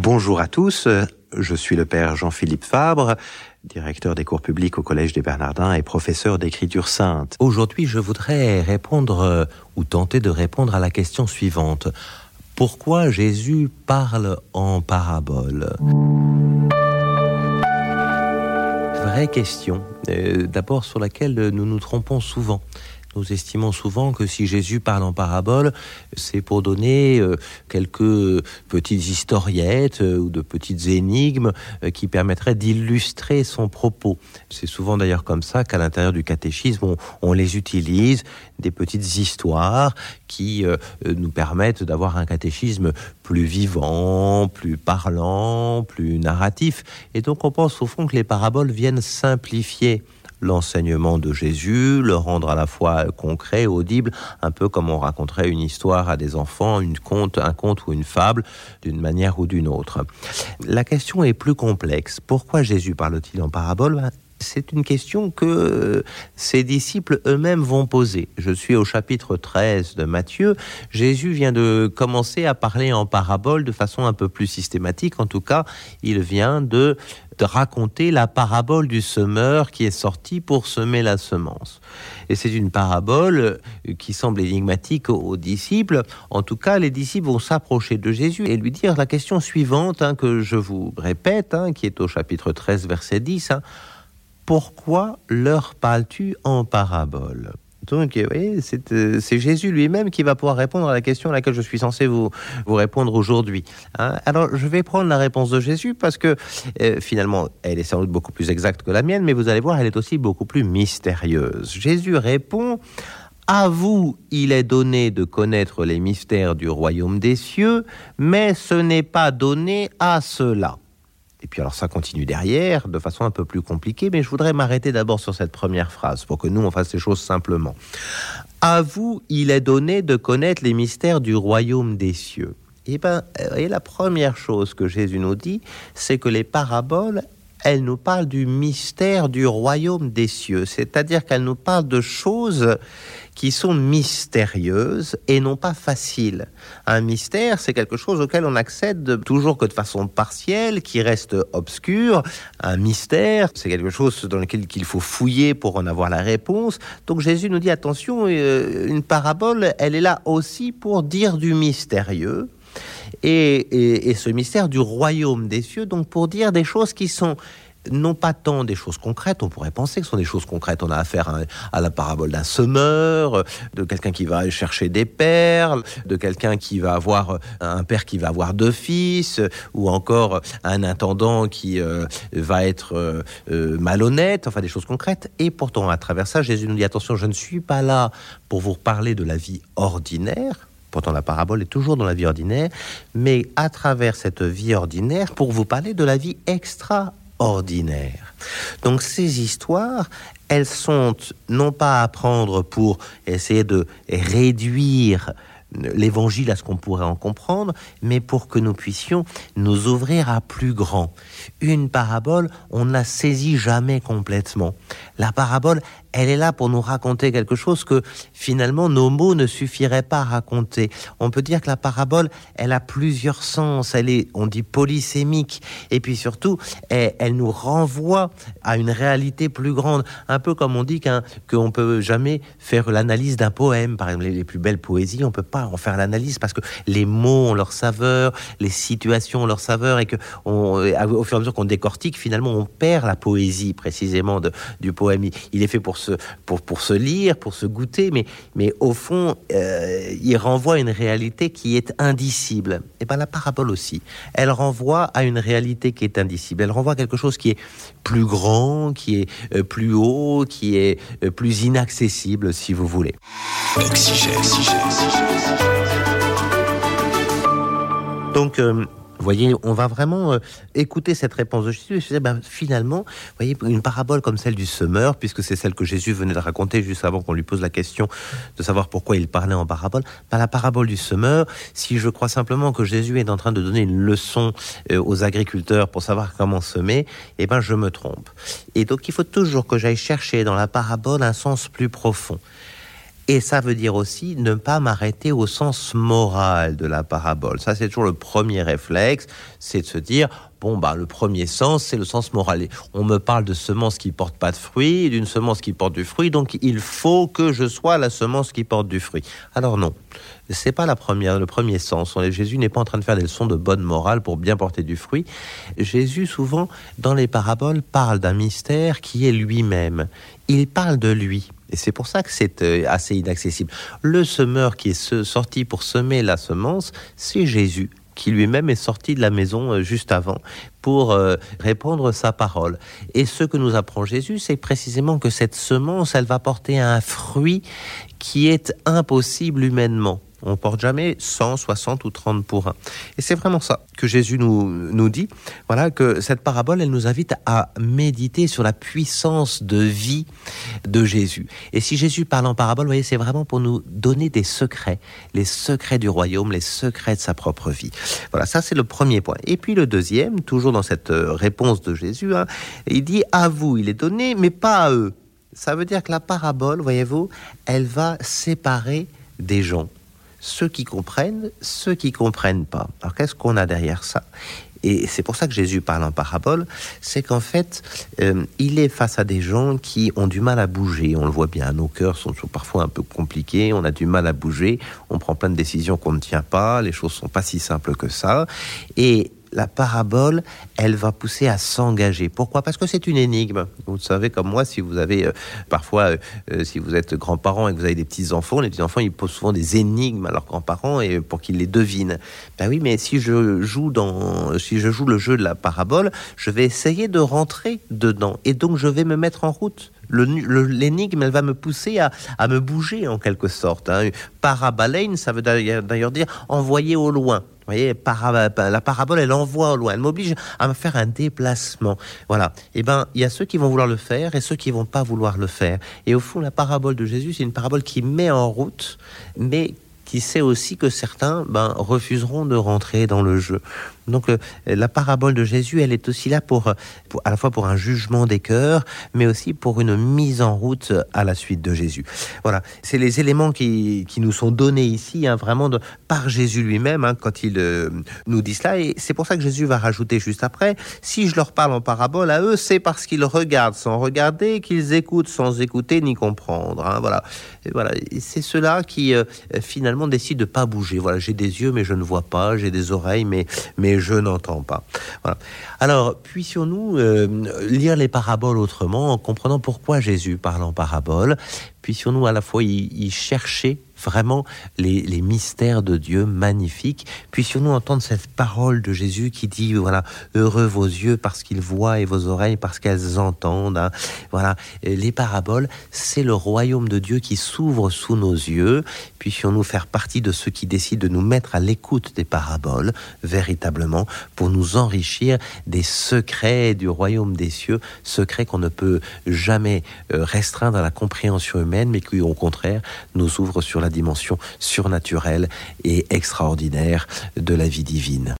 Bonjour à tous, je suis le père Jean-Philippe Fabre, directeur des cours publics au Collège des Bernardins et professeur d'écriture sainte. Aujourd'hui, je voudrais répondre euh, ou tenter de répondre à la question suivante. Pourquoi Jésus parle en parabole? Vraie question, euh, d'abord sur laquelle nous nous trompons souvent. Nous estimons souvent que si Jésus parle en parabole, c'est pour donner euh, quelques petites historiettes euh, ou de petites énigmes euh, qui permettraient d'illustrer son propos. C'est souvent d'ailleurs comme ça qu'à l'intérieur du catéchisme, on, les utilise, des petites histoires qui nous permettent d'avoir un catéchisme plus vivant, plus parlant, plus narratif. Et donc on pense au fond que les paraboles viennent simplifier l'enseignement de Jésus, le rendre à la fois concret, audible, un peu comme on raconterait une histoire à des enfants, une conte, un conte ou une fable, d'une manière ou d'une autre. La question est plus complexe. Pourquoi Jésus parle-t-il en parabole? Ben, c'est une question que ses disciples eux-mêmes vont poser. Je suis au chapitre 13 de Matthieu. Jésus vient de commencer à parler en parabole de façon un peu plus systématique. En tout cas, il vient de, raconter la parabole du semeur qui est sorti pour semer la semence. Et c'est une parabole qui semble énigmatique aux, disciples. En tout cas, les disciples vont s'approcher de Jésus et lui dire la question suivante hein, que je vous répète, hein, qui est au chapitre 13, verset 10 pourquoi leur parles-tu en parabole? Donc, voyez, euh, c'est Jésus lui-même qui va pouvoir répondre à la question à laquelle je suis censé vous, répondre aujourd'hui. Hein. Alors, je vais prendre la réponse de Jésus parce que euh, finalement, elle est sans doute beaucoup plus exacte que la mienne, mais vous allez voir, elle est aussi beaucoup plus mystérieuse. Jésus répond à vous, il est donné de connaître les mystères du royaume des cieux, mais ce n'est pas donné à cela. Et puis alors ça continue derrière de façon un peu plus compliquée, mais je voudrais m'arrêter d'abord sur cette première phrase pour que nous on fasse les choses simplement. À vous, il est donné de connaître les mystères du royaume des cieux. Et eh ben, et la première chose que Jésus nous dit, c'est que les paraboles, elles nous parlent du mystère du royaume des cieux, c'est-à-dire qu'elles nous parlent de choses qui sont mystérieuses et non pas faciles. Un mystère, c'est quelque chose auquel on accède toujours que de façon partielle, qui reste obscur. Un mystère, c'est quelque chose dans lequel il faut fouiller pour en avoir la réponse. Donc Jésus nous dit attention, euh, une parabole, elle est là aussi pour dire du mystérieux. Et, ce mystère du royaume des cieux, donc pour dire des choses qui sont non pas tant des choses concrètes, on pourrait penser que ce sont des choses concrètes. On a affaire à, la parabole d'un semeur, de quelqu'un qui va chercher des perles, de quelqu'un qui va avoir un père qui va avoir deux fils, ou encore un intendant qui euh, va être euh, euh, malhonnête, enfin des choses concrètes. Et pourtant, à travers ça, Jésus nous dit attention, je ne suis pas là pour vous parler de la vie ordinaire. Pourtant, la parabole est toujours dans la vie ordinaire, mais à travers cette vie ordinaire, pour vous parler de la vie extra ordinaire. Donc ces histoires, elles sont non pas à prendre pour essayer de réduire l'évangile à ce qu'on pourrait en comprendre, mais pour que nous puissions nous ouvrir à plus grand. Une parabole, on ne la saisit jamais complètement. La parabole, elle est là pour nous raconter quelque chose que finalement nos mots ne suffiraient pas à raconter. On peut dire que la parabole, elle a plusieurs sens. Elle est, on dit polysémique, et puis surtout, elle, nous renvoie à une réalité plus grande. Un peu comme on dit qu'on peut jamais faire l'analyse d'un poème. Par exemple, les, plus belles poésies, on peut pas en faire l'analyse parce que les mots ont leur saveur, les situations ont leur saveur, et que on, au fur et à mesure qu'on décortique, finalement, on perd la poésie précisément de, du poème. Il est fait pour se, pour, pour se lire, pour se goûter, mais, mais au fond, euh, il renvoie à une réalité qui est indicible. Et bien la parabole aussi, elle renvoie à une réalité qui est indicible. Elle renvoie à quelque chose qui est plus grand, qui est euh, plus haut, qui est euh, plus inaccessible, si vous voulez. Donc, vous voyez, on va vraiment euh, écouter cette réponse de Jésus et se dire, ben, finalement, voyez, une parabole comme celle du semeur, puisque c'est celle que Jésus venait de raconter juste avant qu'on lui pose la question de savoir pourquoi il parlait en parabole, ben, la parabole du semeur, si je crois simplement que Jésus est en train de donner une leçon euh, aux agriculteurs pour savoir comment semer, eh ben, je me trompe. Et donc, il faut toujours que j'aille chercher dans la parabole un sens plus profond. Et ça veut dire aussi ne pas m'arrêter au sens moral de la parabole. Ça, c'est toujours le premier réflexe, c'est de se dire, Bon, bah, le premier sens, c'est le sens moral. On me parle de semences qui portent pas de fruits, d'une semence qui porte du fruit, donc il faut que je sois la semence qui porte du fruit. Alors non, c'est pas la première, le premier sens. Jésus n'est pas en train de faire des leçons de bonne morale pour bien porter du fruit. Jésus, souvent, dans les paraboles, parle d'un mystère qui est lui-même. Il parle de lui. Et c'est pour ça que c'est euh, assez inaccessible. Le semeur qui est sorti pour semer la semence, c'est Jésus qui lui-même est sorti de la maison euh, juste avant pour euh, répondre sa parole. Et ce que nous apprend Jésus, c'est précisément que cette semence, elle va porter un fruit qui est impossible humainement. On porte jamais 100, 60 ou 30 pour 1. Et c'est vraiment ça que Jésus nous, nous dit. Voilà, que cette parabole, elle nous invite à méditer sur la puissance de vie de Jésus. Et si Jésus parle en parabole, vous voyez, c'est vraiment pour nous donner des secrets, les secrets du royaume, les secrets de sa propre vie. Voilà, ça c'est le premier point. Et puis le deuxième, toujours dans cette euh, réponse de Jésus, hein, il dit à vous, il est donné, mais pas à eux. Ça veut dire que la parabole, voyez-vous, elle va séparer des gens ceux qui comprennent, ceux qui comprennent pas. Alors qu'est-ce qu'on a derrière ça? Et c'est pour ça que Jésus parle en parabole, c'est qu'en fait, euh, il est face à des gens qui ont du mal à bouger. On le voit bien, nos cœurs sont parfois un peu compliqués, on a du mal à bouger, on prend plein de décisions qu'on ne tient pas, les choses sont pas si simples que ça. Et la parabole, elle va pousser à s'engager. Pourquoi? Parce que c'est une énigme. Vous savez, comme moi, si vous avez euh, parfois, euh, euh, si vous êtes grand-parent et que vous avez des petits-enfants, les petits-enfants, ils posent souvent des énigmes à leurs grands-parents et pour qu'ils les devinent. Ben oui, mais si je joue dans, si je joue le jeu de la parabole, je vais essayer de rentrer dedans et donc je vais me mettre en route. L'énigme, elle va me pousser à, me bouger en quelque sorte. Hein. Ça veut d'ailleurs dire envoyer au loin. Voyez, la parabole, elle envoie au loin. Elle m'oblige à me faire un déplacement. Voilà. Eh ben, il y a ceux qui vont vouloir le faire et ceux qui vont pas vouloir le faire. Et au fond, la parabole de Jésus, c'est une parabole qui met en route, mais qui sait aussi que certains ben, refuseront de rentrer dans le jeu. Donc euh, la parabole de Jésus, elle est aussi là pour, à la fois pour un jugement des cœurs, mais aussi pour une mise en route à la suite de Jésus. Voilà, c'est les éléments qui, qui, nous sont donnés ici, hein, vraiment par Jésus lui-même, hein, quand il euh, nous dit cela. Et c'est pour ça que Jésus va rajouter juste après, si je leur parle en parabole à eux, c'est parce qu'ils regardent sans regarder, qu'ils écoutent sans écouter ni comprendre. Hein, voilà, voilà, c'est cela qui euh, finalement décide de pas bouger. Voilà, j'ai des yeux mais je ne vois pas, j'ai des oreilles mais mais je n'entends pas. Alors, puissions-nous euh, lire les paraboles autrement en comprenant pourquoi Jésus parle en parabole? Puissions-nous à la fois y chercher vraiment les, mystères de Dieu magnifiques. Puissions-nous entendre cette parole de Jésus qui dit, voilà, heureux vos yeux parce qu'ils voient et vos oreilles parce qu'elles entendent. Hein. Voilà, les paraboles, c'est le royaume de Dieu qui s'ouvre sous nos yeux. Puissions-nous faire partie de ceux qui décident de nous mettre à l'écoute des paraboles, véritablement, pour nous enrichir des secrets du royaume des cieux, secrets qu'on ne peut jamais euh, restreindre à la compréhension humaine, mais qui, au contraire, nous ouvrent sur dimension surnaturelle et extraordinaire de la vie divine.